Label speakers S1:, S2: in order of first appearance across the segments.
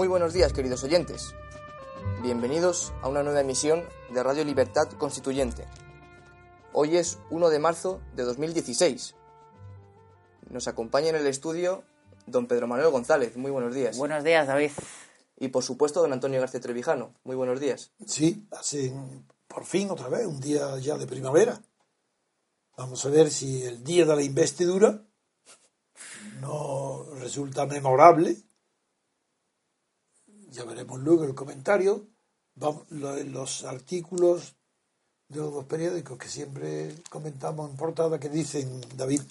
S1: Muy buenos días, queridos oyentes. Bienvenidos a una nueva emisión de Radio Libertad Constituyente. Hoy es 1 de marzo de 2016. Nos acompaña en el estudio don Pedro Manuel González. Muy buenos días.
S2: Buenos días, David.
S1: Y por supuesto, don Antonio García Trevijano. Muy buenos días.
S3: Sí, hace por fin otra vez un día ya de primavera. Vamos a ver si el día de la investidura no resulta memorable ya veremos luego el comentario, los artículos de los dos periódicos que siempre comentamos en portada que dicen, David.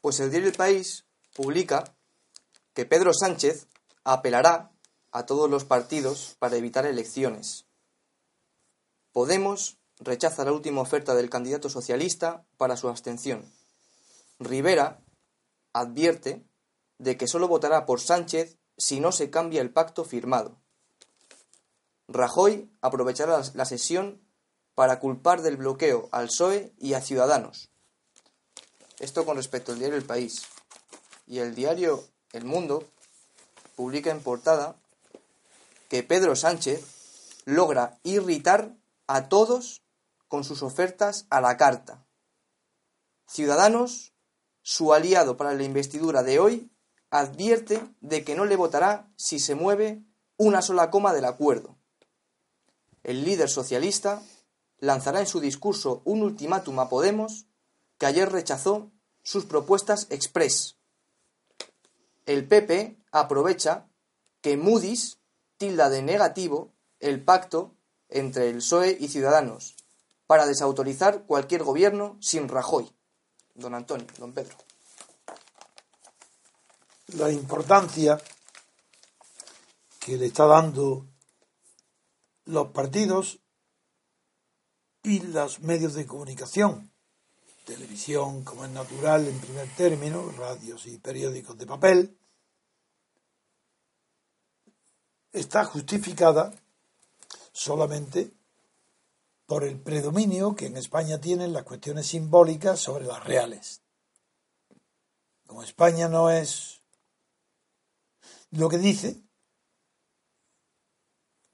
S1: Pues el diario El País publica que Pedro Sánchez apelará a todos los partidos para evitar elecciones. Podemos rechaza la última oferta del candidato socialista para su abstención. Rivera advierte de que solo votará por Sánchez si no se cambia el pacto firmado. Rajoy aprovechará la sesión para culpar del bloqueo al PSOE y a Ciudadanos. Esto con respecto al diario El País. Y el diario El Mundo publica en portada que Pedro Sánchez logra irritar a todos con sus ofertas a la carta. Ciudadanos, su aliado para la investidura de hoy, advierte de que no le votará si se mueve una sola coma del acuerdo. El líder socialista lanzará en su discurso un ultimátum a Podemos que ayer rechazó sus propuestas express. El PP aprovecha que Moody's tilda de negativo el pacto entre el PSOE y Ciudadanos para desautorizar cualquier gobierno sin Rajoy. Don Antonio, don Pedro
S3: la importancia que le está dando los partidos y los medios de comunicación, televisión como es natural en primer término, radios y periódicos de papel, está justificada solamente por el predominio que en España tienen las cuestiones simbólicas sobre las reales. Como España no es lo que dice,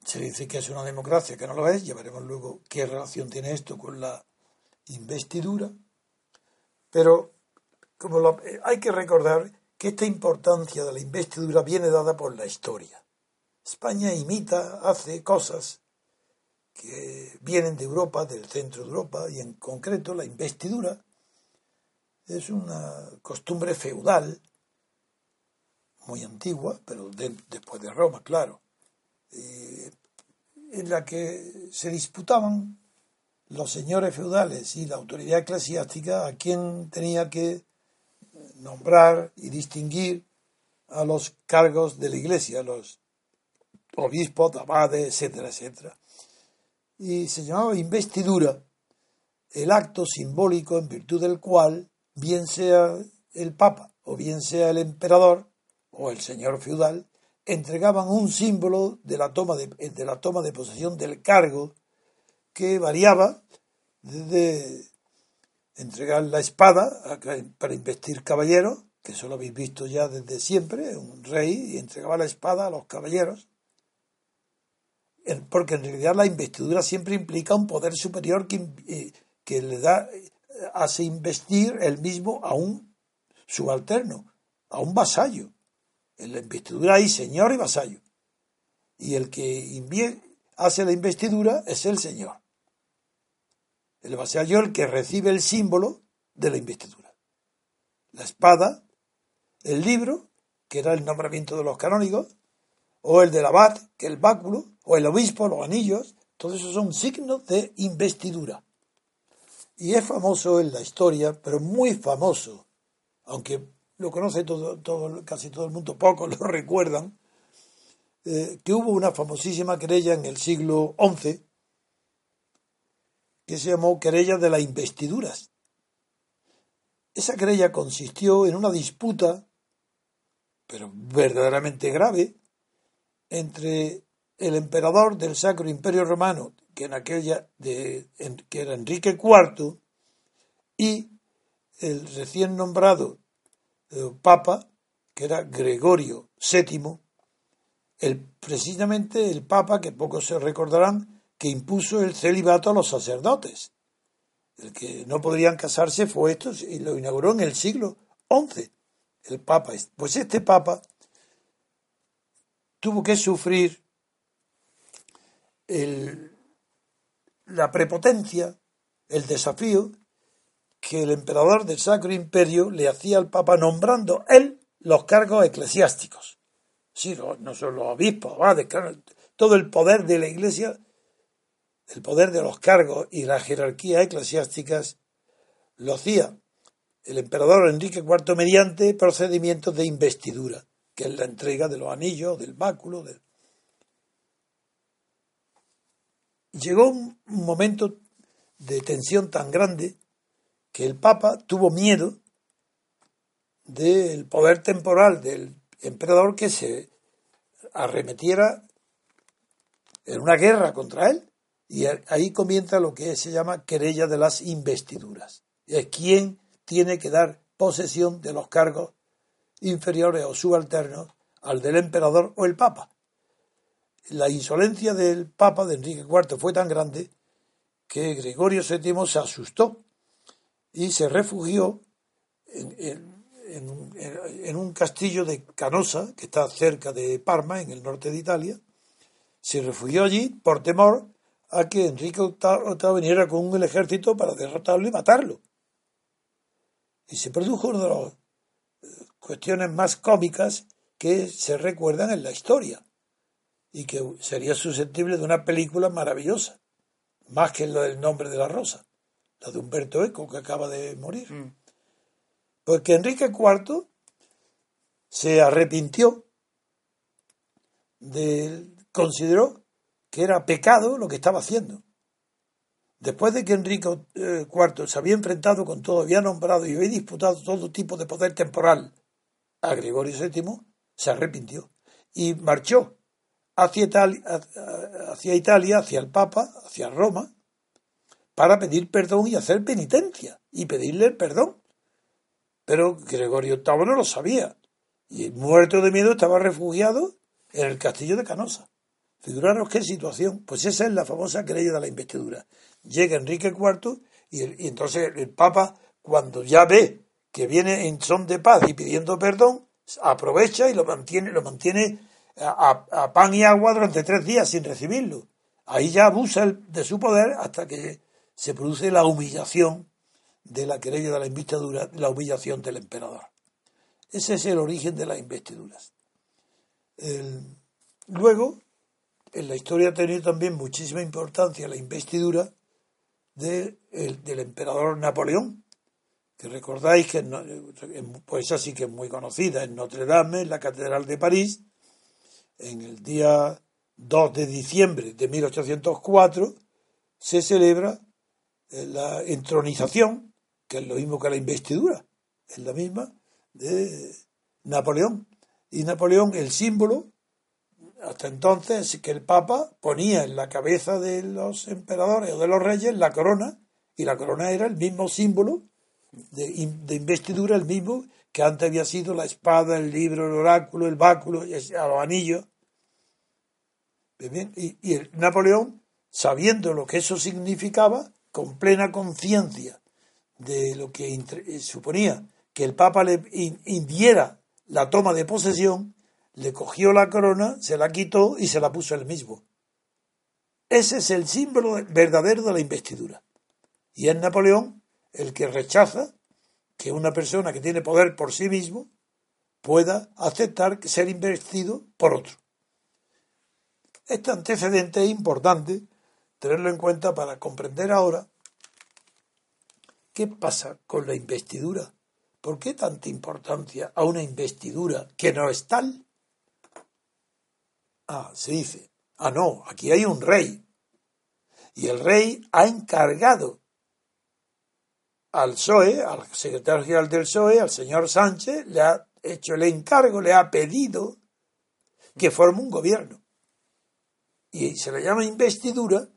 S3: se dice que es una democracia, que no lo es, ya veremos luego qué relación tiene esto con la investidura, pero como hay que recordar que esta importancia de la investidura viene dada por la historia. España imita, hace cosas que vienen de Europa, del centro de Europa, y en concreto la investidura es una costumbre feudal muy antigua, pero después de Roma, claro, en la que se disputaban los señores feudales y la autoridad eclesiástica a quien tenía que nombrar y distinguir a los cargos de la iglesia, los obispos, abades, etcétera, etcétera. Y se llamaba investidura el acto simbólico en virtud del cual, bien sea el papa o bien sea el emperador, o el señor feudal entregaban un símbolo de la toma de, de la toma de posesión del cargo que variaba desde entregar la espada para investir caballeros, que eso lo habéis visto ya desde siempre, un rey entregaba la espada a los caballeros, porque en realidad la investidura siempre implica un poder superior que, eh, que le da, hace investir el mismo a un subalterno, a un vasallo. En la investidura hay señor y vasallo. Y el que hace la investidura es el señor. El vasallo el que recibe el símbolo de la investidura. La espada, el libro, que era el nombramiento de los canónigos, o el del abad, que el báculo, o el obispo, los anillos, todos esos son signos de investidura. Y es famoso en la historia, pero muy famoso, aunque lo conoce todo, todo, casi todo el mundo, pocos lo recuerdan, eh, que hubo una famosísima querella en el siglo XI que se llamó querella de las investiduras. Esa querella consistió en una disputa, pero verdaderamente grave, entre el emperador del Sacro Imperio Romano, que en aquella que era Enrique IV, y el recién nombrado Papa, que era Gregorio VII, el, precisamente el Papa, que pocos se recordarán, que impuso el celibato a los sacerdotes. El que no podrían casarse fue esto y lo inauguró en el siglo XI, el Papa. Pues este Papa tuvo que sufrir la prepotencia, el desafío que el emperador del Sacro Imperio le hacía al Papa nombrando él los cargos eclesiásticos. Sí, no, son los obispos, todo el poder de la Iglesia, el poder de los cargos y las jerarquías eclesiásticas lo hacía el emperador Enrique IV mediante procedimientos de investidura, que es la entrega de los anillos, del báculo. Llegó un momento de tensión tan grande que el Papa tuvo miedo del poder temporal del emperador que se arremetiera en una guerra contra él. Y ahí comienza lo que se llama querella de las investiduras. Es quien tiene que dar posesión de los cargos inferiores o subalternos al del emperador o el papa. La insolencia del papa de Enrique IV fue tan grande que Gregorio VII se asustó y se refugió en, un castillo de Canosa, que está cerca de Parma, en el norte de Italia. Se refugió allí por temor a que Enrique VIII viniera con un ejército para derrotarlo y matarlo. Y se produjo una de las eh, cuestiones más cómicas que se recuerdan en la historia y que sería susceptible de una película maravillosa, más que lo del nombre de la rosa la de Humberto Eco, que acaba de morir. Mm. Porque Enrique IV se arrepintió, de, consideró que era pecado lo que estaba haciendo. Después de que Enrique IV se había enfrentado con todo, había nombrado y había disputado todo tipo de poder temporal a Gregorio VII, se arrepintió y marchó hacia hacia, Italia, hacia el Papa, hacia Roma, para pedir perdón y hacer penitencia y pedirle el perdón. Pero Gregorio VIII no lo sabía y muerto de miedo estaba refugiado en el castillo de Canosa. Figuraros qué situación. Pues esa es la famosa querella de la investidura. Llega Enrique IV y, entonces el Papa, cuando ya ve que viene en son de paz y pidiendo perdón, aprovecha y lo mantiene, lo mantiene a, a pan y agua durante tres días sin recibirlo. Ahí ya abusa de su poder hasta que se produce la humillación de la querella de la investidura, la humillación del emperador. Ese es el origen de las investiduras. luego, en la historia ha tenido también muchísima importancia la investidura del emperador Napoleón, que recordáis que pues así que es muy conocida en Notre Dame, en la Catedral de París, en el día 2 de diciembre de 1804, se celebra la entronización, que es lo mismo que la investidura, es la misma de Napoleón. Y Napoleón, el símbolo, hasta entonces, que el Papa ponía en la cabeza de los emperadores o de los reyes la corona, y la corona era el mismo símbolo de, investidura, el mismo que antes había sido la espada, el libro, el oráculo, el báculo, los anillos. y, y el Napoleón, sabiendo lo que eso significaba, con plena conciencia de lo que eh, suponía que el Papa le indiera la toma de posesión, le cogió la corona, se la quitó y se la puso él mismo. Ese es el símbolo verdadero de la investidura. Y es Napoleón el que rechaza que una persona que tiene poder por sí mismo pueda aceptar ser investido por otro. Este antecedente es importante tenerlo en cuenta para comprender ahora qué pasa con la investidura. ¿Por qué tanta importancia a una investidura que no es tal? Ah, se dice, ah, no, aquí hay un rey. Y el rey ha encargado al PSOE, al secretario general del PSOE, al señor Sánchez, le ha hecho el encargo, le ha pedido que forme un gobierno. Y se le llama investidura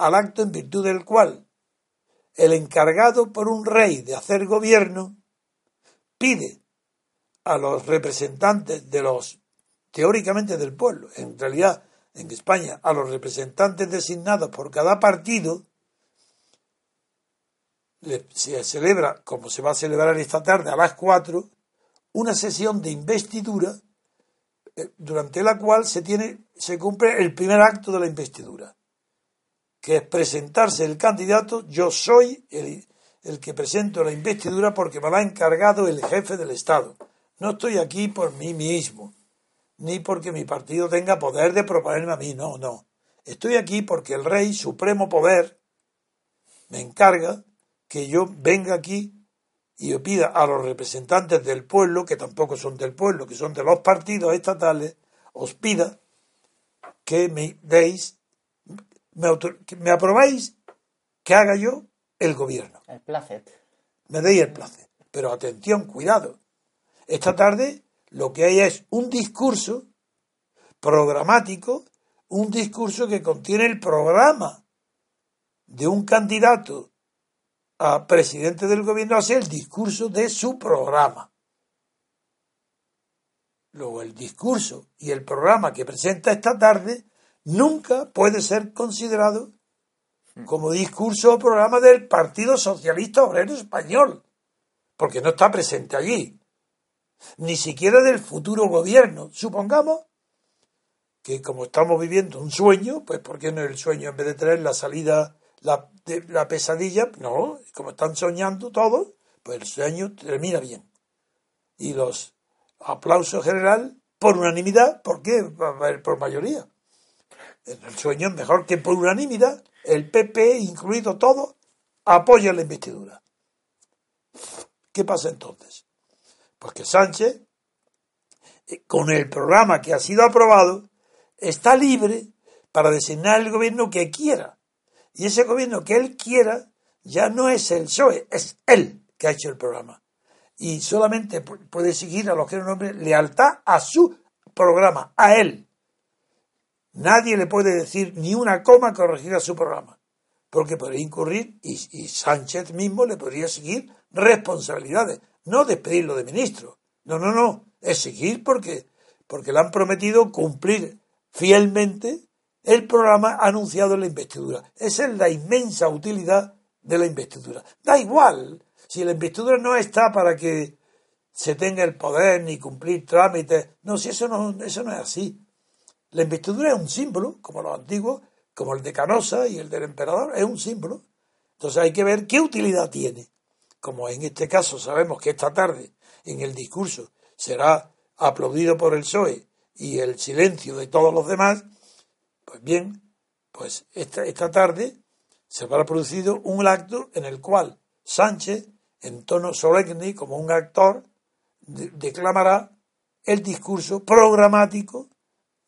S3: al acto en virtud del cual el encargado por un rey de hacer gobierno pide a los representantes de los, teóricamente del pueblo, en realidad en España, a los representantes designados por cada partido, se celebra, como se va a celebrar esta tarde a las 4, una sesión de investidura eh, durante la cual se tiene se cumple el primer acto de la investidura, que es presentarse el candidato, yo soy el, el que presento la investidura porque me lo ha encargado el jefe del Estado. No estoy aquí por mí mismo, ni porque mi partido tenga poder de proponerme a mí, no, no. Estoy aquí porque el rey, supremo poder, me encarga que yo venga aquí y pida a los representantes del pueblo, que tampoco son del pueblo, que son de los partidos estatales, os pida que me deis, me, me aprobáis que haga yo el gobierno.
S2: El placet.
S3: Me deis el placet. Pero atención, cuidado. Esta tarde lo que hay es un discurso programático, un discurso que contiene el programa de un candidato a presidente del gobierno hace el discurso de su programa. Luego el discurso y el programa que presenta esta tarde nunca puede ser considerado como discurso o programa del Partido Socialista Obrero Español, porque no está presente allí, ni siquiera del futuro gobierno. Supongamos que como estamos viviendo un sueño, pues ¿por qué no el sueño en vez de tener la salida la, de, la pesadilla, no, como están soñando todos, pues el sueño termina bien. Y los aplausos general por unanimidad, ¿por qué? Por mayoría. El sueño mejor que por unanimidad. El PP, incluido todo, apoya la investidura. ¿Qué pasa entonces? Pues que Sánchez, eh, con el programa que ha sido aprobado, está libre para designar el gobierno que quiera. Y ese gobierno que él quiera ya no es el PSOE, es él que ha hecho el programa. Y solamente puede seguir a lo que nombre lealtad a su programa, a él. Nadie le puede decir ni una coma corregir a su programa, porque podría incurrir y, y Sánchez mismo le podría seguir responsabilidades, no despedirlo de ministro. No, no, no, es seguir porque, porque le han prometido cumplir fielmente el programa anunciado en la investidura. Esa es la inmensa utilidad de la investidura. Da igual si la investidura no está para que se tenga el poder ni cumplir trámites. No, si eso no, eso no es así. La investidura es un símbolo, como los antiguos, como el de Canosa y el del emperador, es un símbolo. Entonces hay que ver qué utilidad tiene. Como en este caso sabemos que esta tarde en el discurso será aplaudido por el PSOE y el silencio de todos los demás, pues bien, pues esta, esta tarde se habrá producido un acto en el cual Sánchez, en tono solemne, como un actor, declamará el discurso programático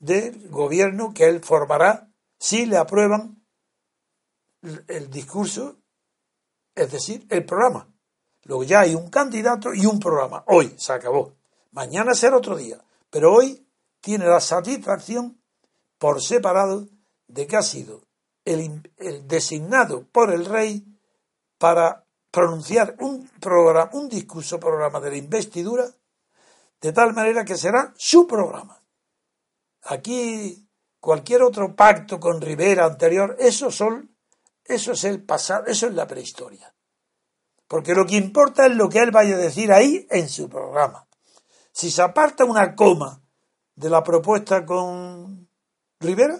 S3: del gobierno que él formará si le aprueban el discurso, es decir, el programa. Luego ya hay un candidato y un programa. Hoy se acabó. Mañana será otro día. Pero hoy tiene la satisfacción por separado de que ha sido el, designado por el rey para pronunciar un programa, un discurso programa de la investidura, de tal manera que será su programa. Aquí cualquier otro pacto con Rivera anterior, eso son, eso es el pasado, eso es la prehistoria. Porque lo que importa es lo que él vaya a decir ahí en su programa. Si se aparta una coma de la propuesta con Rivera,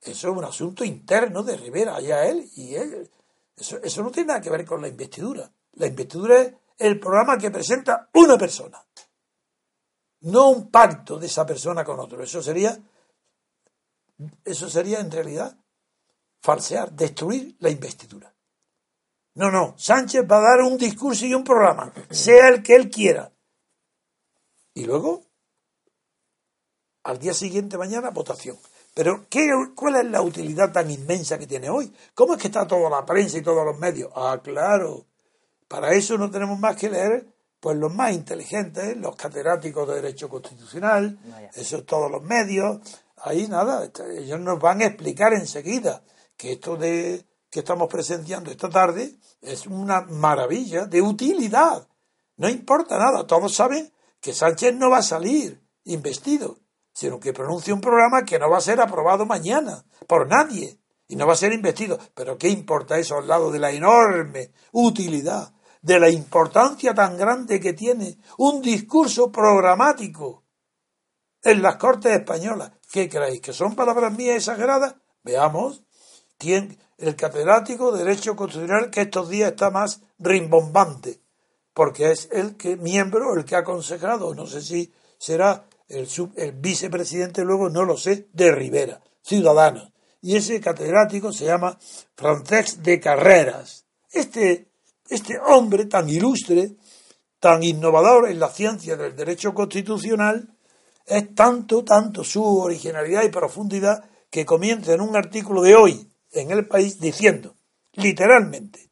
S3: eso es un asunto interno de Rivera, allá él y él. Eso, eso no tiene nada que ver con la investidura. La investidura es el programa que presenta una persona, no un pacto de esa persona con otro. Eso sería, eso sería en realidad falsear, destruir la investidura. No, no, Sánchez va a dar un discurso y un programa, sea el que él quiera. Y luego, al día siguiente, mañana, votación. Pero, ¿qué, ¿cuál es la utilidad tan inmensa que tiene hoy? ¿Cómo es que está toda la prensa y todos los medios? Ah, claro. Para eso no tenemos más que leer, pues los más inteligentes, los catedráticos de Derecho Constitucional, esos todos los medios. Ahí nada, este, ellos nos van a explicar enseguida que esto de que estamos presenciando esta tarde es una maravilla de utilidad. No importa nada, todos saben que Sánchez no va a salir investido, sino que pronuncia un programa que no va a ser aprobado mañana por nadie y no va a ser investido. Pero ¿qué importa eso al lado de la enorme utilidad, de la importancia tan grande que tiene un discurso programático en las Cortes Españolas? ¿Qué creéis? ¿Que son palabras mías exageradas? Veamos el catedrático de Derecho Constitucional que estos días está más rimbombante, porque es el que miembro, el que ha aconsejado, no sé si será el, vicepresidente luego, no lo sé, de Rivera, ciudadano. Y ese catedrático se llama Francesc de Carreras. Este, este hombre tan ilustre, tan innovador en la ciencia del derecho constitucional, es tanto, tanto su originalidad y profundidad que comienza en un artículo de hoy, en el país diciendo, literalmente,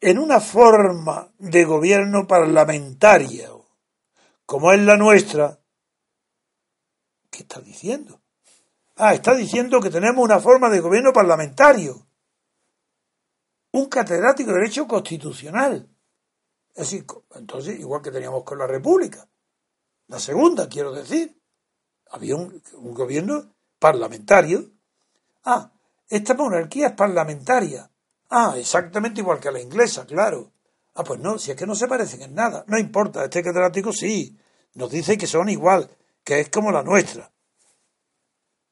S3: en una forma de gobierno parlamentaria, como es la nuestra, ¿qué está diciendo? Ah, está diciendo que tenemos una forma de gobierno parlamentario. Un catedrático de Derecho Constitucional. Es decir, entonces, igual que teníamos con la República. La segunda, quiero decir había un, gobierno parlamentario. Ah, esta monarquía es parlamentaria. Ah, exactamente igual que la inglesa, claro. Ah, pues no, si es que no se parecen en nada. No importa, este catedrático sí. Nos dice que son igual, que es como la nuestra.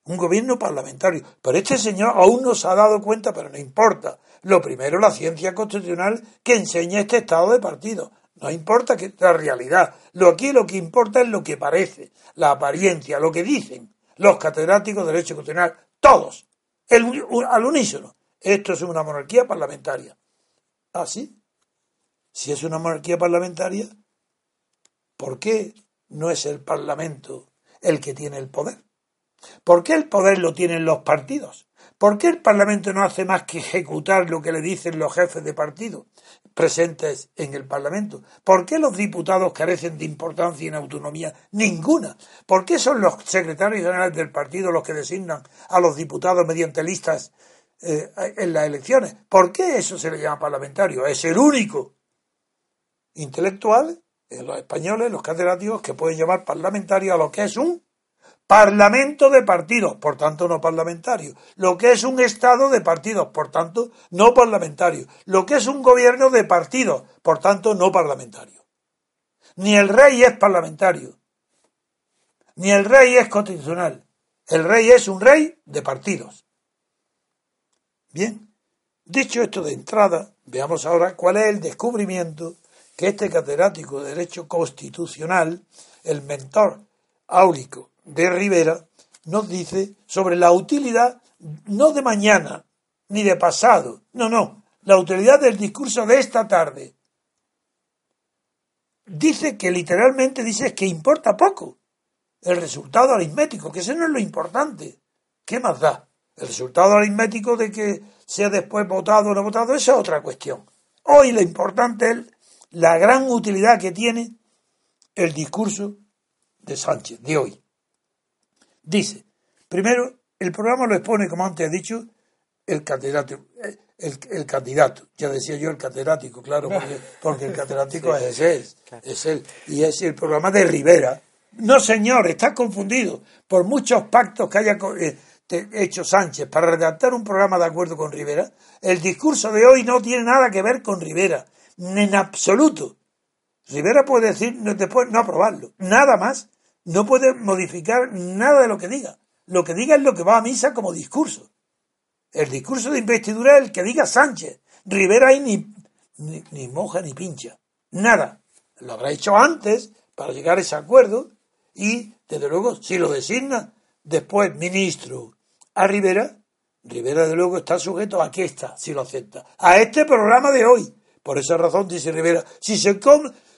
S3: Un gobierno parlamentario. Pero este señor aún no se ha dado cuenta, pero no importa. Lo primero, la ciencia constitucional que enseña este estado de partido. No importa que la realidad. Lo aquí lo que importa es lo que parece, la apariencia, lo que dicen los catedráticos de Derecho Constitucional, todos, al unísono. Esto es una monarquía parlamentaria. ¿Ah, sí? Si es una monarquía parlamentaria, ¿por qué no es el Parlamento el que tiene el poder? ¿Por qué el poder lo tienen los partidos? ¿Por qué el Parlamento no hace más que ejecutar lo que le dicen los jefes de partido presentes en el Parlamento? ¿Por qué los diputados carecen de importancia y en autonomía? Ninguna. ¿Por qué son los secretarios generales del partido los que designan a los diputados mediante listas eh, en las elecciones? ¿Por qué eso se le llama parlamentario? Es el único intelectual, los españoles, los catedráticos, que pueden llamar parlamentario a lo que es un Parlamento de partidos, por tanto no parlamentario. Lo que es un Estado de partidos, por tanto no parlamentario. Lo que es un gobierno de partidos, por tanto no parlamentario. Ni el rey es parlamentario, ni el rey es constitucional. El rey es un rey de partidos. Bien, dicho esto de entrada, veamos ahora cuál es el descubrimiento que este catedrático de Derecho Constitucional, el mentor áulico de Rivera nos dice sobre la utilidad no de mañana ni de pasado, no, no, la utilidad del discurso de esta tarde. Dice que literalmente dice que importa poco el resultado aritmético, que ese no es lo importante. ¿Qué más da? El resultado aritmético de que sea después votado o no votado, esa es otra cuestión. Hoy lo importante es la gran utilidad que tiene el discurso de Sánchez de hoy. Dice, primero, el programa lo expone, como antes he dicho, el catedrático. El, candidato, ya decía yo el catedrático, claro, porque, el catedrático es, él, es él, y es el programa de Rivera. No, señor, está confundido por muchos pactos que haya eh, hecho Sánchez para redactar un programa de acuerdo con Rivera. El discurso de hoy no tiene nada que ver con Rivera, en absoluto. Rivera puede decir después no aprobarlo, nada más no puede modificar nada de lo que diga. Lo que diga es lo que va a misa como discurso. El discurso de investidura es el que diga Sánchez. Rivera ahí ni, ni, ni moja ni pincha. Nada. Lo habrá hecho antes para llegar a ese acuerdo y, desde luego, si lo designa después ministro a Rivera, Rivera, de luego, está sujeto a qué está, si lo acepta. A este programa de hoy. Por esa razón, dice Rivera, si se,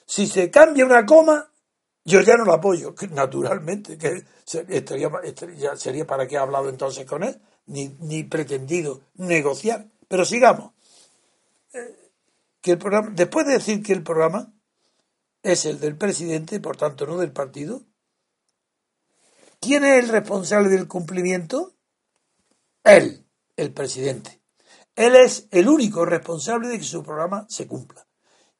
S3: si se cambia una coma, yo ya no lo apoyo, naturalmente, que estaría, ya sería para qué ha hablado entonces con él, ni, ni pretendido negociar. Pero sigamos. Eh, que el programa, después de decir que el programa es el del presidente, por tanto no del partido, ¿quién es el responsable del cumplimiento? Él, el presidente. Él es el único responsable de que su programa se cumpla.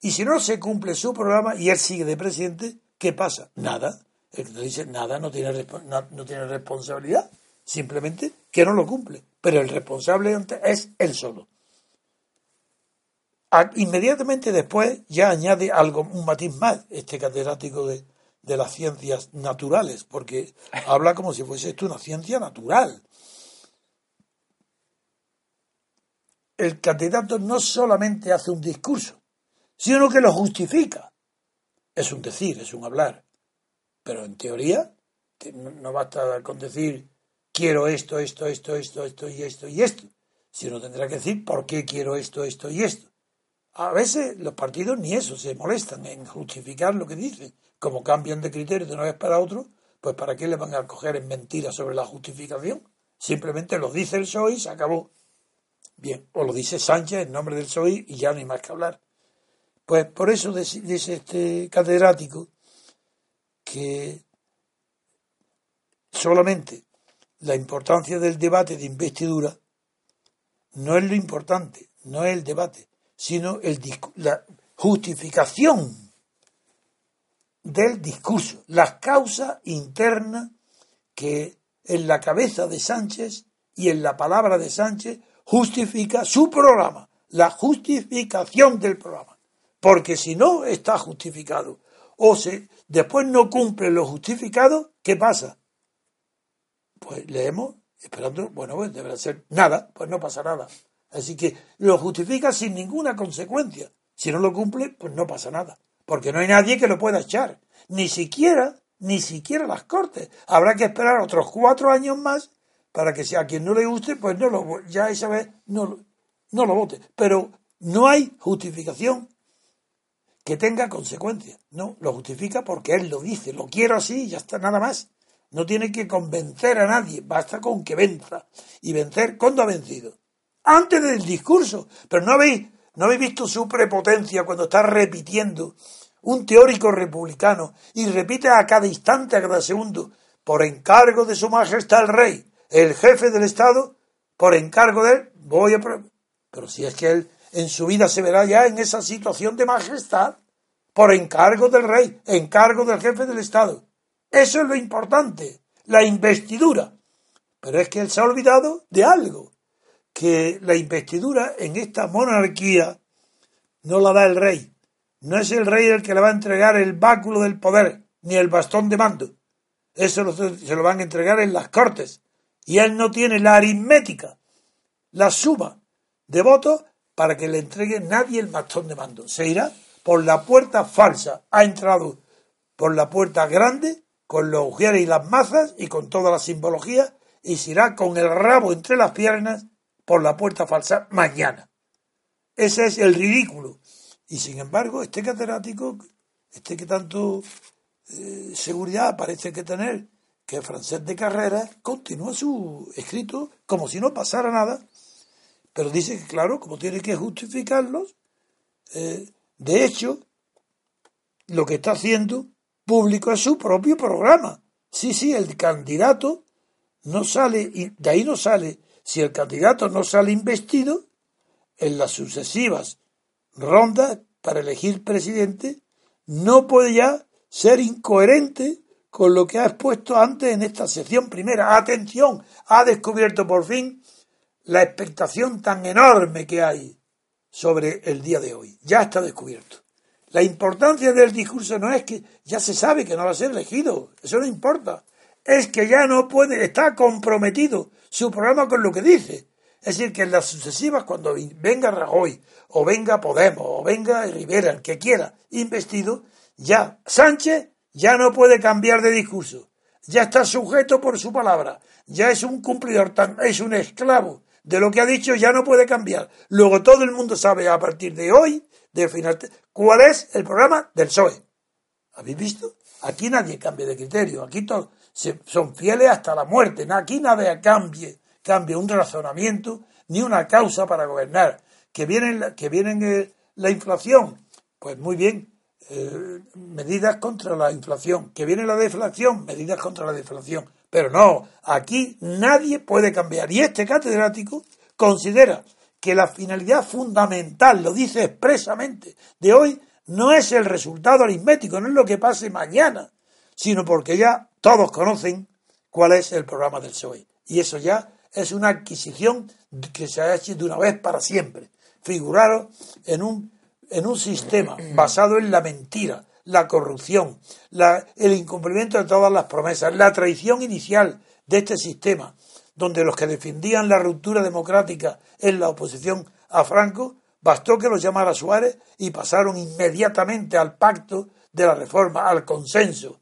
S3: Y si no se cumple su programa y él sigue de presidente, ¿qué pasa? Nada. El que te dice nada no tiene, no, tiene responsabilidad. Simplemente que no lo cumple. Pero el responsable es él solo. Inmediatamente después ya añade algo, un matiz más, este catedrático de, de las ciencias naturales, porque habla como si fuese esto una ciencia natural. el candidato no solamente hace un discurso, sino que lo justifica. Es un decir, es un hablar. Pero en teoría no basta con decir quiero esto, esto, esto, esto, esto y esto y esto, sino tendrá que decir por qué quiero esto, esto y esto. A veces los partidos ni eso se molestan en justificar lo que dicen. Como cambian de criterio de una vez para otro, pues ¿para qué le van a coger en mentiras sobre la justificación? Simplemente lo dice el PSOE y se acabó. Bien, o lo dice Sánchez en nombre del PSOE y ya no hay más que hablar. Pues por eso dice este catedrático que solamente la importancia del debate de investidura no es lo importante, no es el debate, sino el, la justificación del discurso, las causas internas que en la cabeza de Sánchez y en la palabra de Sánchez justifica su programa, la justificación del programa. Porque si no está justificado o se, después no cumple lo justificado, ¿qué pasa? Pues leemos, esperando, bueno, pues deberá ser nada, pues no pasa nada. Así que lo justifica sin ninguna consecuencia. Si no lo cumple, pues no pasa nada. Porque no hay nadie que lo pueda echar. Ni siquiera, ni siquiera las cortes. Habrá que esperar otros cuatro años más para que si a quien no le guste, pues no lo, ya esa vez no, no lo vote. Pero no hay justificación que tenga consecuencias. No, lo justifica porque él lo dice, lo quiero así y ya está, nada más. No tiene que convencer a nadie, basta con que venza. Y vencer, ¿cuándo ha vencido? Antes del discurso. Pero no habéis, no habéis visto su prepotencia cuando está repitiendo un teórico republicano y repite a cada instante, a cada segundo, por encargo de su majestad el rey, el jefe del Estado, por encargo de él, voy a... Pero si es que él en su vida se verá ya en esa situación de majestad, por encargo del rey, encargo del jefe del Estado. Eso es lo importante, la investidura. Pero es que él se ha olvidado de algo, que la investidura en esta monarquía no la da el rey. No es el rey el que le va a entregar el báculo del poder, ni el bastón de mando. Eso se lo van a entregar en las cortes, y él no tiene la aritmética, la suma de votos para que le entregue nadie el bastón de mando. Se irá por la puerta falsa. Ha entrado por la puerta grande, con los ujieres y las mazas y con toda la simbología, y se irá con el rabo entre las piernas por la puerta falsa mañana. Ese es el ridículo. Y sin embargo, este catedrático, este que tanto eh, seguridad parece que tener, que Francés de Carrera continúa su escrito como si no pasara nada, pero dice que, claro, como tiene que justificarlos, eh, de hecho, lo que está haciendo público es su propio programa. Sí, sí, el candidato no sale, y de ahí no sale, si el candidato no sale investido, en las sucesivas rondas para elegir presidente, no puede ya ser incoherente con lo que ha expuesto antes en esta sección primera. Atención, ha descubierto por fin la expectación tan enorme que hay sobre el día de hoy. Ya está descubierto. La importancia del discurso no es que ya se sabe que no va a ser elegido, eso no importa. Es que ya no puede, está comprometido su programa con lo que dice. Es decir, que en las sucesivas, cuando venga Rajoy, o venga Podemos, o venga Rivera, el que quiera, investido, ya Sánchez ya no puede cambiar de discurso. Ya está sujeto por su palabra. Ya es un cumplidor, es un esclavo de lo que ha dicho, ya no puede cambiar. Luego todo el mundo sabe a partir de hoy, de final, cuál es el programa del PSOE. ¿Habéis visto? Aquí nadie cambia de criterio. Aquí todos son fieles hasta la muerte. Aquí nadie cambie, cambia un razonamiento ni una causa para gobernar. Que viene, que viene eh, la inflación. Pues muy bien, eh, medidas contra la inflación. Que viene la deflación, medidas contra la deflación. Pero no, aquí nadie puede cambiar. Y este catedrático considera que la finalidad fundamental, lo dice expresamente, de hoy no es el resultado aritmético, no es lo que pase mañana, sino porque ya todos conocen cuál es el programa del PSOE. Y eso ya es una adquisición que se ha hecho de una vez para siempre. Figuraros en un, en un sistema basado en la mentira, la corrupción, el incumplimiento de todas las promesas, la traición inicial de este sistema, donde los que defendían la ruptura democrática en la oposición a Franco, bastó que los llamara Suárez y pasaron inmediatamente al pacto de la reforma, al consenso.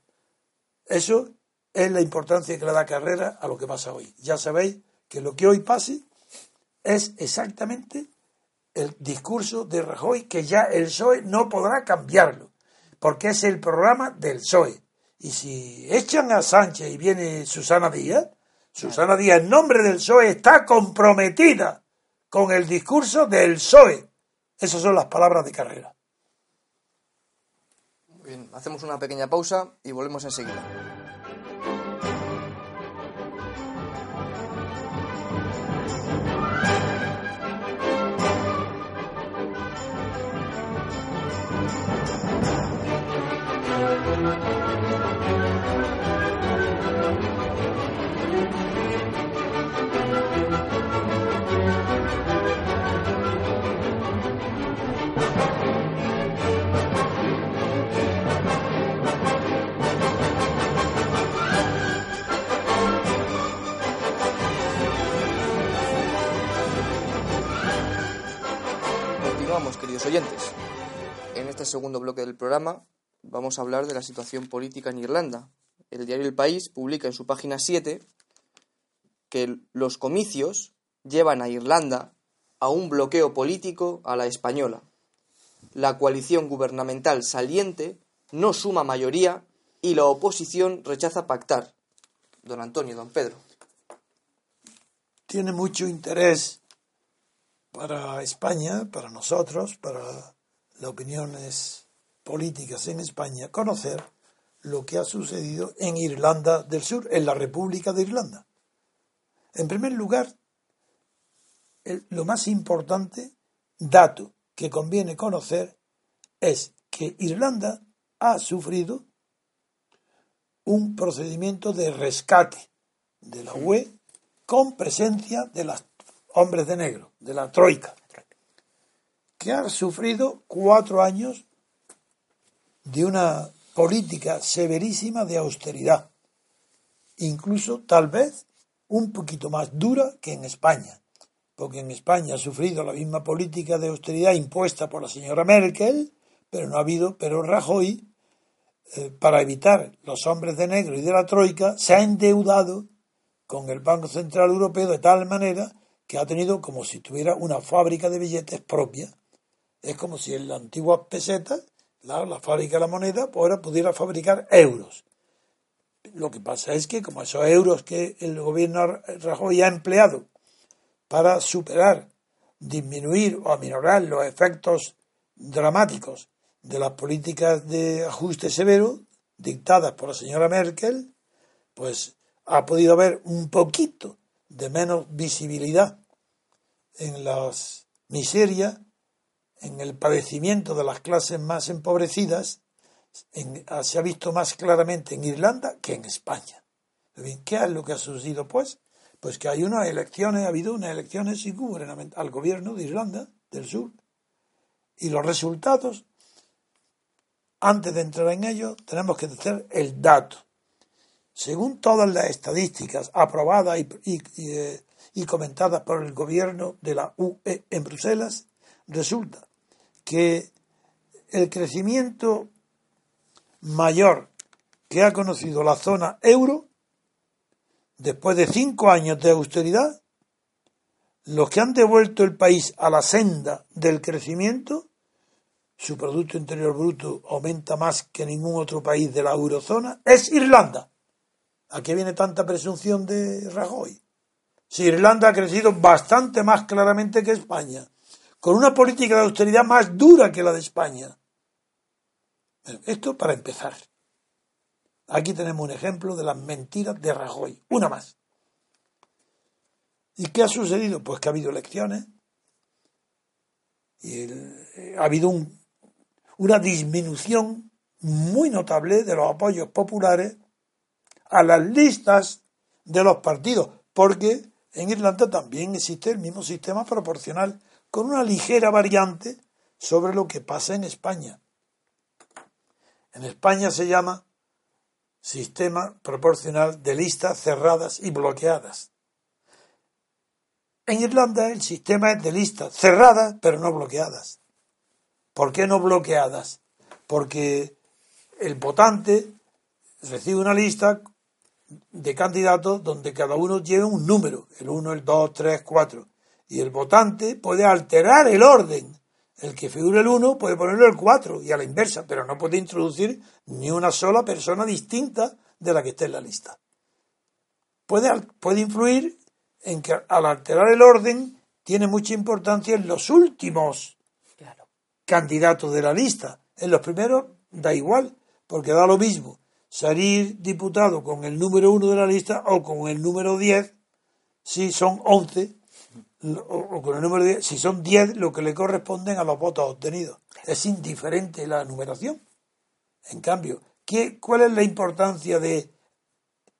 S3: Eso es la importancia que le da Carrera a lo que pasa hoy. Ya sabéis que lo que hoy pase es exactamente el discurso de Rajoy, que ya el PSOE no podrá cambiarlo, porque es el programa del PSOE. Y si echan a Sánchez y viene Susana Díaz, Susana Díaz, en nombre del PSOE, está comprometida con el discurso del PSOE. Esas son las palabras de carrera.
S1: Bien, hacemos una pequeña pausa y volvemos enseguida. Queridos oyentes. En este segundo bloque del programa vamos a hablar de la situación política en Irlanda. El diario El País publica en su página 7 que los comicios llevan a Irlanda a un bloqueo político a la española. La coalición gubernamental saliente no suma mayoría y la oposición rechaza pactar. Don Antonio, don Pedro.
S3: Tiene mucho interés para España, para nosotros, para las opiniones políticas en España, conocer lo que ha sucedido en Irlanda del Sur, en la República de Irlanda. En primer lugar, lo más importante dato que conviene conocer es que Irlanda ha sufrido un procedimiento de rescate de la UE con presencia de las hombres de negro, de la Troika, que ha sufrido cuatro años de una política severísima de austeridad, incluso tal vez un poquito más dura que en España, porque en España ha sufrido la misma política de austeridad impuesta por la señora Merkel, pero no ha habido, pero Rajoy, eh, para evitar los hombres de negro y de la Troika, se ha endeudado con el Banco Central Europeo de tal manera que ha tenido como si tuviera una fábrica de billetes propia. Es como si en la antigua peseta, la, fábrica de la moneda, pues ahora pudiera fabricar euros. Lo que pasa es que como esos euros que el gobierno Rajoy ha empleado para superar, disminuir o aminorar los efectos dramáticos de las políticas de ajuste severo dictadas por la señora Merkel, pues ha podido haber un poquito de menos visibilidad en las miserias, en el padecimiento de las clases más empobrecidas, se ha visto más claramente en Irlanda que en España. ¿Qué es lo que ha sucedido, pues? Pues que hay unas elecciones, ha habido unas elecciones al gobierno de Irlanda del Sur. Y los resultados, antes de entrar en ellos, tenemos que decir el dato según todas las estadísticas aprobadas y, eh, y comentadas por el gobierno de la UE en Bruselas, resulta que el crecimiento mayor que ha conocido la zona euro, después de cinco años de austeridad, los que han devuelto el país a la senda del crecimiento, su Producto Interior Bruto aumenta más que ningún otro país de la eurozona, es Irlanda. ¿A qué viene tanta presunción de Rajoy? Si Irlanda ha crecido bastante más claramente que España, con una política de austeridad más dura que la de España. Esto para empezar. Aquí tenemos un ejemplo de las mentiras de Rajoy. Una más. ¿Y qué ha sucedido? Pues que ha habido elecciones y ha habido una disminución muy notable de los apoyos populares a las listas de los partidos, porque en Irlanda también existe el mismo sistema proporcional, con una ligera variante sobre lo que pasa en España. En España se llama sistema proporcional de listas cerradas y bloqueadas. En Irlanda el sistema es de listas cerradas pero no bloqueadas. ¿Por qué no bloqueadas? Porque el votante recibe una lista de candidatos donde cada uno lleva un número, el 1, el 2, 3, 4. Y el votante puede alterar el orden. El que figure el 1 puede ponerlo el 4 y a la inversa, pero no puede introducir ni una sola persona distinta de la que esté en la lista. Puede, puede influir en que al alterar el orden tiene mucha importancia en los últimos candidatos de la lista. En los primeros da igual, porque da lo mismo salir diputado con el número uno de la lista o con el número 10 si son 11 o, con el número 10 si son 10 lo que le corresponden a los votos obtenidos. Es indiferente la numeración. En cambio, ¿qué, ¿cuál es la importancia de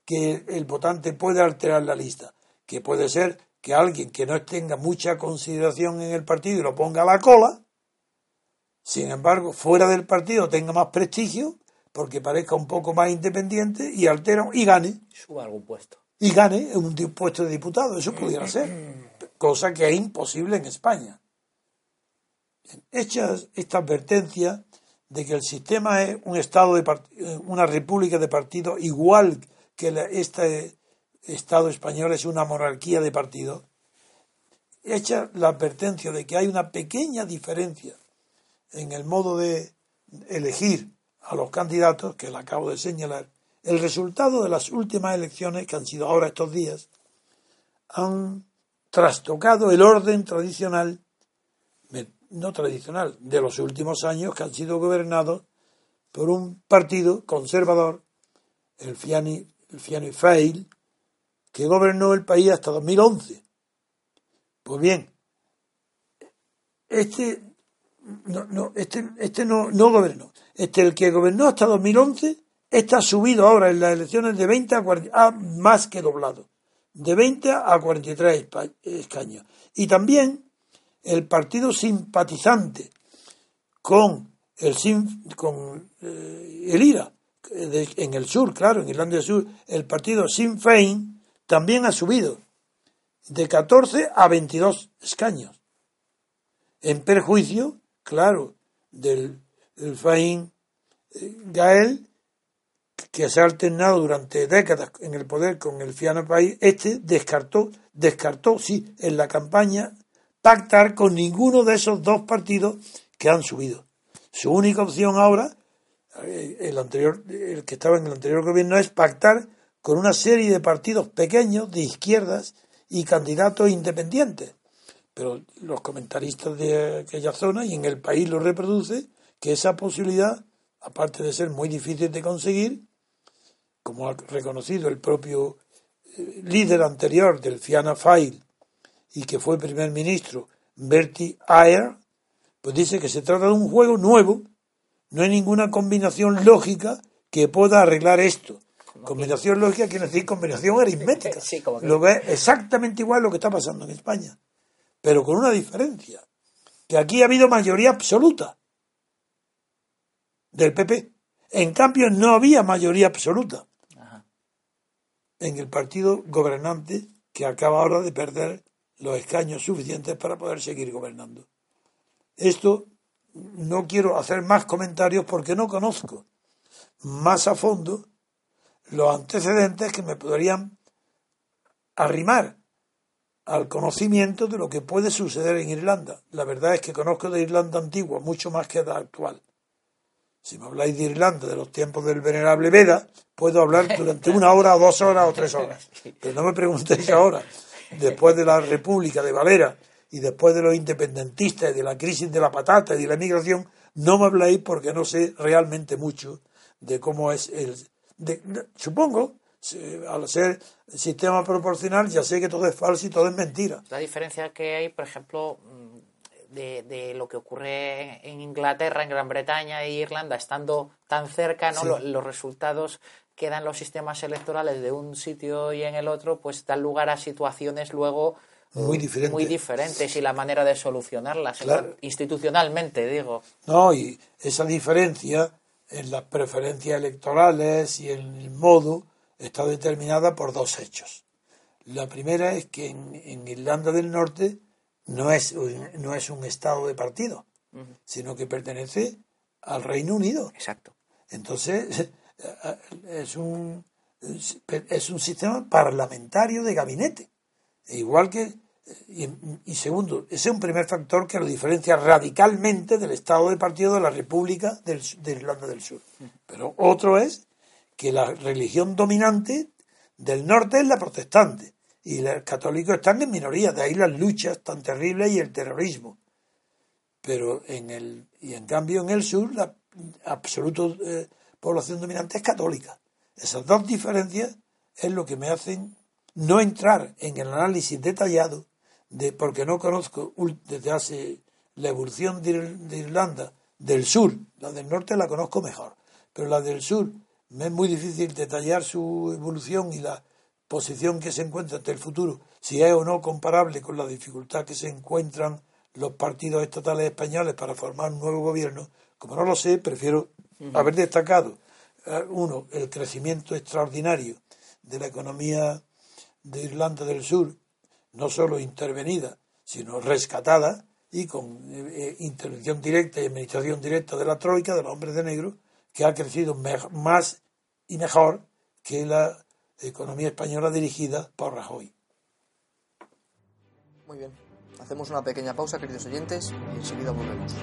S3: que el votante puede alterar la lista? Que puede ser que alguien que no tenga mucha consideración en el partido y lo ponga a la cola, sin embargo, fuera del partido tenga más prestigio porque parezca un poco más independiente y altera y gane.
S2: Suba algún puesto.
S3: Y gane un puesto de diputado, eso pudiera ser, cosa que es imposible en España. Hecha esta advertencia de que el sistema es un estado de una república de partidos igual que este estado español es una monarquía de partidos, hecha la advertencia de que hay una pequeña diferencia en el modo de elegir a los candidatos que le acabo de señalar, el resultado de las últimas elecciones, que han sido ahora estos días, han trastocado el orden tradicional, no tradicional, de los últimos años que han sido gobernados por un partido conservador, el Fianni, el Fail, que gobernó el país hasta 2011. Pues bien, este no, no, este, este no, no gobernó. Este, el que gobernó hasta 2011, está subido ahora en las elecciones de 20 a 40, más que doblado, de 20 a 43 escaños. Y también el partido simpatizante con el, con, eh, el IRA, en el sur, claro, en Irlanda del Sur, el partido Sinn Féin también ha subido de 14 a 22 escaños, en perjuicio, claro, del el Faín eh, Gael, que se ha alternado durante décadas en el poder con el Fiano País, este descartó, descartó, sí, en la campaña, pactar con ninguno de esos dos partidos que han subido. Su única opción ahora, eh, el anterior, el que estaba en el anterior gobierno, es pactar con una serie de partidos pequeños de izquierdas y candidatos independientes. Pero los comentaristas de aquella zona y en el país lo reproduce, que esa posibilidad, aparte de ser muy difícil de conseguir, como ha reconocido el propio eh, líder anterior del Fianna Fáil y que fue primer ministro, Bertie Ayer, pues dice que se trata de un juego nuevo, no hay ninguna combinación lógica que pueda arreglar esto. Combinación lógica quiere decir combinación aritmética. Lo que es exactamente igual lo que está pasando en España, pero con una diferencia, que aquí ha habido mayoría absoluta del PP. En cambio, no había mayoría absoluta en el partido gobernante que acaba ahora de perder los escaños suficientes para poder seguir gobernando. Esto no quiero hacer más comentarios porque no conozco más a fondo los antecedentes que me podrían arrimar al conocimiento de lo que puede suceder en Irlanda. La verdad es que conozco de Irlanda antigua mucho más que de la actual. Si me habláis de Irlanda de los tiempos del venerable Veda, puedo hablar durante una hora o dos horas o tres horas. Pero no me preguntéis ahora, después de la República de Valera y después de los independentistas y de la crisis de la patata y de la emigración, no me habláis porque no sé realmente mucho de cómo es el... supongo, al ser sistema proporcional, ya sé que todo es falso y todo es mentira.
S2: La diferencia que hay, por ejemplo, mm, de, lo que ocurre en Inglaterra, en Gran Bretaña e Irlanda, estando tan cerca, ¿no? los, resultados que dan los sistemas electorales de un sitio y en el otro, pues dan lugar a situaciones luego
S3: muy, diferentes.
S2: muy diferentes y la manera de solucionarlas, institucionalmente, digo.
S3: No, y esa diferencia en las preferencias electorales y en el modo está determinada por dos hechos. La primera es que en, Irlanda del Norte no es, no es un estado de partido, sino que pertenece al Reino Unido.
S2: Exacto.
S3: Entonces, es un, es un sistema parlamentario de gabinete. Igual que. Y, segundo, ese es un primer factor que lo diferencia radicalmente del estado de partido de la República de Irlanda del Sur. Pero otro es que la religión dominante del norte es la protestante y los católicos están en minoría, de ahí las luchas tan terribles y el terrorismo. Pero en el y en cambio en el sur la absoluta eh, población dominante es católica. Esas dos diferencias es lo que me hacen no entrar en el análisis detallado de porque no conozco desde hace la evolución de Irlanda del sur, la del norte la conozco mejor, pero la del sur me es muy difícil detallar su evolución y la posición que se encuentra ante el futuro, si es o no comparable con la dificultad que se encuentran los partidos estatales españoles para formar un nuevo gobierno, como no lo sé, prefiero haber destacado, eh, uno, el crecimiento extraordinario de la economía de Irlanda del Sur, no solo intervenida, sino rescatada, y con eh, eh, intervención directa y administración directa de la Troika, de los hombres de negro, que ha crecido más y mejor que la economía española dirigida por Rajoy.
S1: Muy bien. Hacemos una pequeña pausa, queridos oyentes, y enseguida volvemos.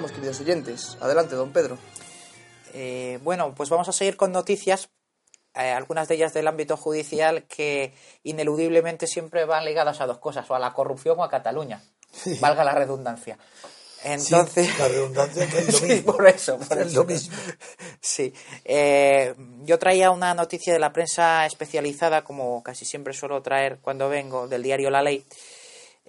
S1: Continuamos, queridos oyentes. Adelante, don Pedro.
S2: Eh, bueno, pues vamos a seguir con noticias, eh, algunas de ellas del ámbito judicial que ineludiblemente siempre van ligadas a dos cosas, o a la corrupción o a Cataluña, valga la redundancia. Entonces,
S3: la redundancia que es lo
S2: mismo. por eso, es lo mismo. Sí. Eh, yo traía una noticia de la prensa especializada, como casi siempre suelo traer cuando vengo, del diario La Ley,